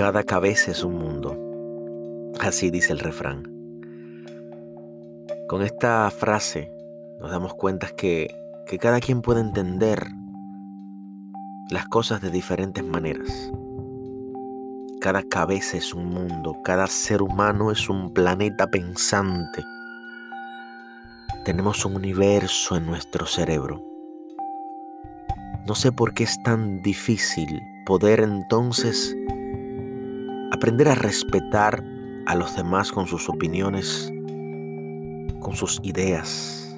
Cada cabeza es un mundo. Así dice el refrán. Con esta frase nos damos cuenta que, que cada quien puede entender las cosas de diferentes maneras. Cada cabeza es un mundo, cada ser humano es un planeta pensante. Tenemos un universo en nuestro cerebro. No sé por qué es tan difícil poder entonces aprender a respetar a los demás con sus opiniones, con sus ideas,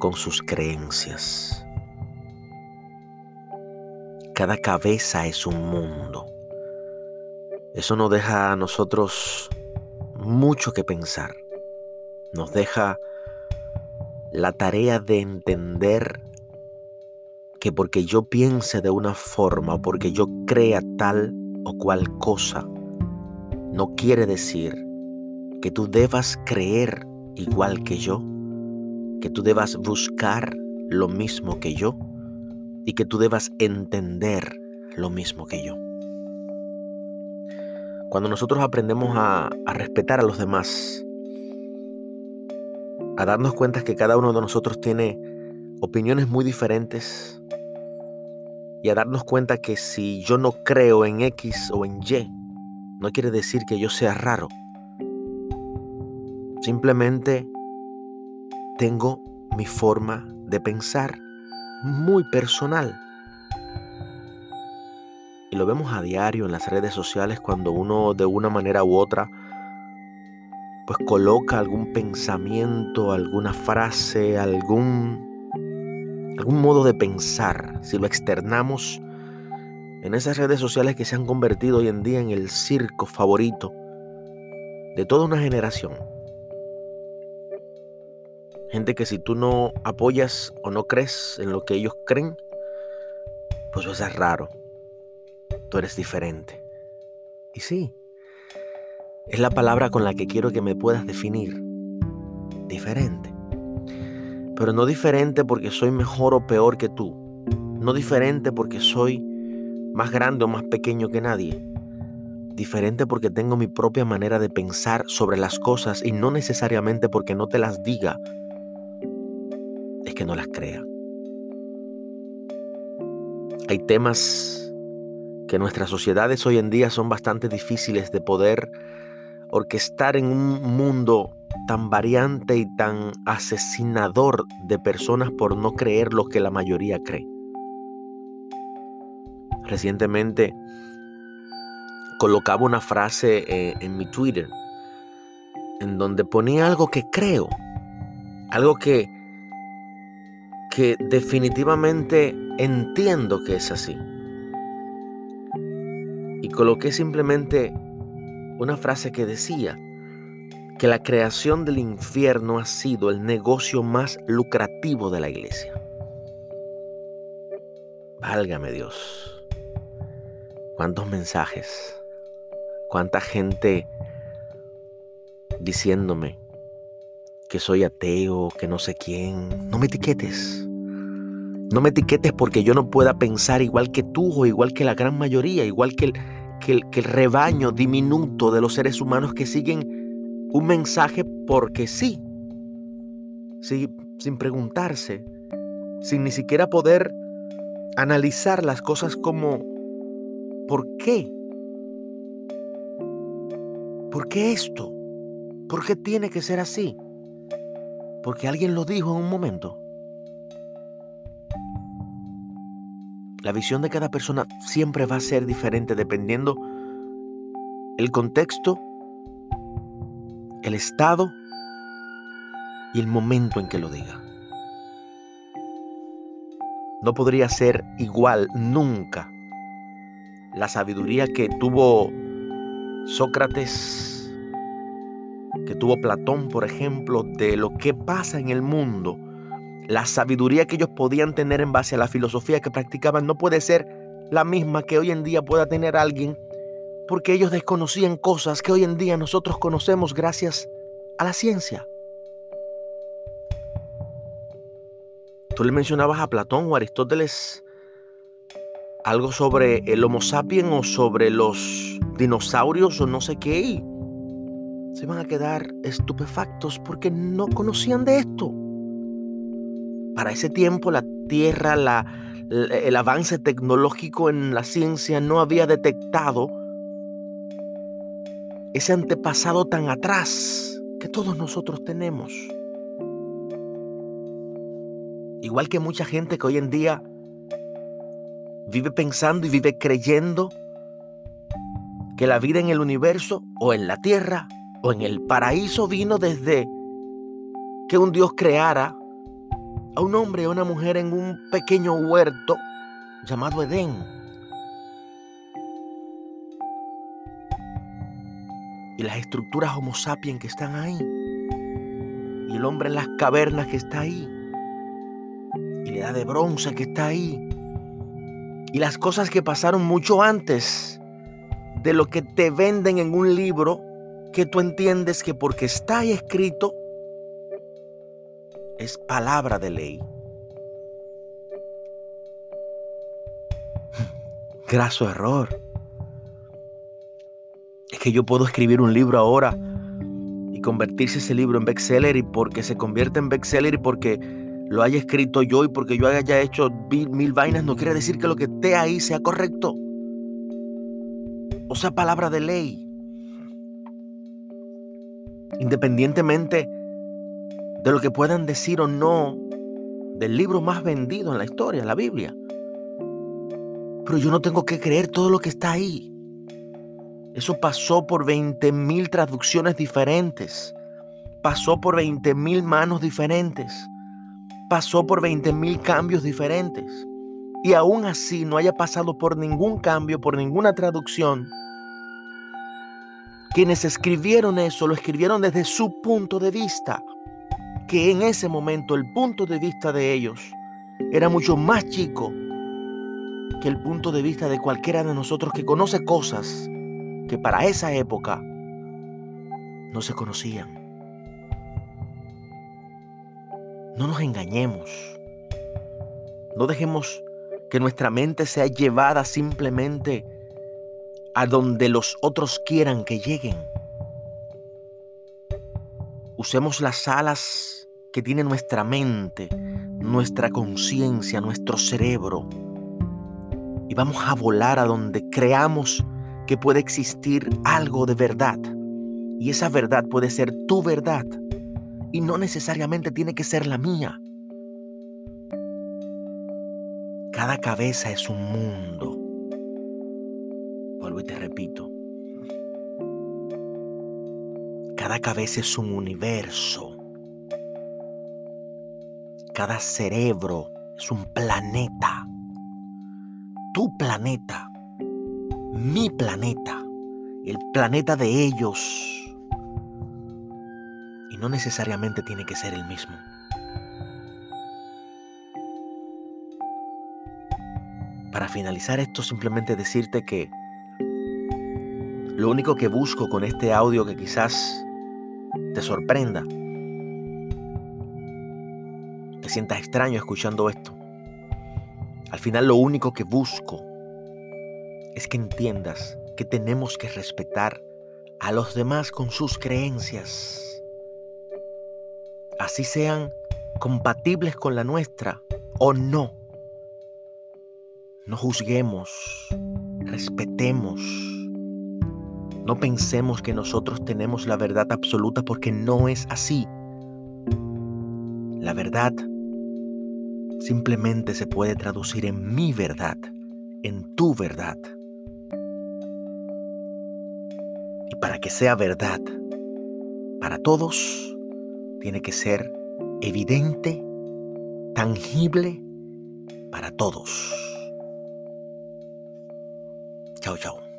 con sus creencias. Cada cabeza es un mundo. Eso nos deja a nosotros mucho que pensar. Nos deja la tarea de entender que porque yo piense de una forma o porque yo crea tal o cual cosa, no quiere decir que tú debas creer igual que yo, que tú debas buscar lo mismo que yo y que tú debas entender lo mismo que yo. Cuando nosotros aprendemos a, a respetar a los demás, a darnos cuenta que cada uno de nosotros tiene opiniones muy diferentes y a darnos cuenta que si yo no creo en X o en Y, no quiere decir que yo sea raro. Simplemente tengo mi forma de pensar muy personal. Y lo vemos a diario en las redes sociales cuando uno de una manera u otra pues coloca algún pensamiento, alguna frase, algún algún modo de pensar, si lo externamos en esas redes sociales que se han convertido hoy en día en el circo favorito de toda una generación. Gente que si tú no apoyas o no crees en lo que ellos creen, pues eso es raro. Tú eres diferente. Y sí, es la palabra con la que quiero que me puedas definir. Diferente. Pero no diferente porque soy mejor o peor que tú. No diferente porque soy más grande o más pequeño que nadie. Diferente porque tengo mi propia manera de pensar sobre las cosas y no necesariamente porque no te las diga. Es que no las crea. Hay temas que nuestras sociedades hoy en día son bastante difíciles de poder orquestar en un mundo tan variante y tan asesinador de personas por no creer lo que la mayoría cree. Recientemente colocaba una frase eh, en mi Twitter en donde ponía algo que creo, algo que, que definitivamente entiendo que es así. Y coloqué simplemente una frase que decía que la creación del infierno ha sido el negocio más lucrativo de la iglesia. Válgame Dios. ¿Cuántos mensajes? ¿Cuánta gente diciéndome que soy ateo, que no sé quién? No me etiquetes. No me etiquetes porque yo no pueda pensar igual que tú o igual que la gran mayoría, igual que el, que el, rebaño diminuto de los seres humanos que siguen un mensaje porque sí, sin preguntarse, sin ni siquiera poder analizar las cosas como ¿por qué? ¿Por qué esto? ¿Por qué tiene que ser así? Porque alguien lo dijo en un momento. La visión de cada persona siempre va a ser diferente dependiendo el contexto, el estado y el momento en que lo diga. No podría ser igual nunca la sabiduría que tuvo Sócrates, que tuvo Platón, por ejemplo, de lo que pasa en el mundo la sabiduría que ellos podían tener en base a la filosofía que practicaban no puede ser la misma que hoy en día pueda tener alguien porque ellos desconocían cosas que hoy en día nosotros conocemos gracias a la ciencia. Tú le mencionabas a Platón o Aristóteles algo sobre el Homo sapiens o sobre los dinosaurios o no sé qué. Se van a quedar estupefactos porque no conocían de esto. Para ese tiempo la Tierra, la, el avance tecnológico en la ciencia no había detectado ese antepasado tan atrás que todos nosotros tenemos. Igual que mucha gente que hoy en día vive pensando y vive creyendo que la vida en el universo o en la tierra o en el paraíso vino desde que un Dios creara a un hombre y a una mujer en un pequeño huerto llamado Edén. Y las estructuras Homo sapiens que están ahí. Y el hombre en las cavernas que está ahí. Y la edad de bronce que está ahí. Y las cosas que pasaron mucho antes de lo que te venden en un libro que tú entiendes que porque está ahí escrito es palabra de ley. Graso error. Es que yo puedo escribir un libro ahora y convertirse ese libro en bestseller y porque se convierte en bestseller y porque lo haya escrito yo y porque yo haya hecho mil, vainas no quiere decir que lo que esté ahí sea correcto. O sea, palabra de ley. Independientemente de lo que puedan decir o no del libro más vendido en la historia, la Biblia. Pero yo no tengo que creer todo lo que está ahí. Eso pasó por 20 mil traducciones diferentes. Pasó por 20 mil manos diferentes. Pasó por 20 mil cambios diferentes. Y aún así no haya pasado por ningún cambio, por ninguna traducción. Quienes escribieron eso lo escribieron desde su punto de vista que en ese momento el punto de vista de ellos era mucho más chico que el punto de vista de cualquiera de nosotros que conoce cosas que para esa época no se conocían. No nos engañemos. No dejemos que nuestra mente sea llevada simplemente a donde los otros quieran que lleguen. Usemos las alas que tiene nuestra mente, nuestra conciencia, nuestro cerebro. Y vamos a volar a donde creamos que puede existir algo de verdad. Y esa verdad puede ser tu verdad. Y no necesariamente tiene que ser la mía. Cada cabeza es un mundo. Vuelvo y te repito. Cada cabeza es un universo. Cada cerebro es un planeta. Tu planeta. Mi planeta. El planeta de ellos. No necesariamente tiene que ser el mismo. Para finalizar esto, simplemente decirte que lo único que busco con este audio que quizás te sorprenda te sientas extraño escuchando esto. Al final lo único que busco es que entiendas que tenemos que respetar a los demás con sus creencias. Así sean compatibles con la nuestra o no. No juzguemos, respetemos. No pensemos que nosotros tenemos la verdad absoluta porque no es así. La verdad simplemente se puede traducir en mi verdad, en tu verdad. Y para que sea verdad para todos, tiene que ser evidente, tangible para todos. Chao, chao.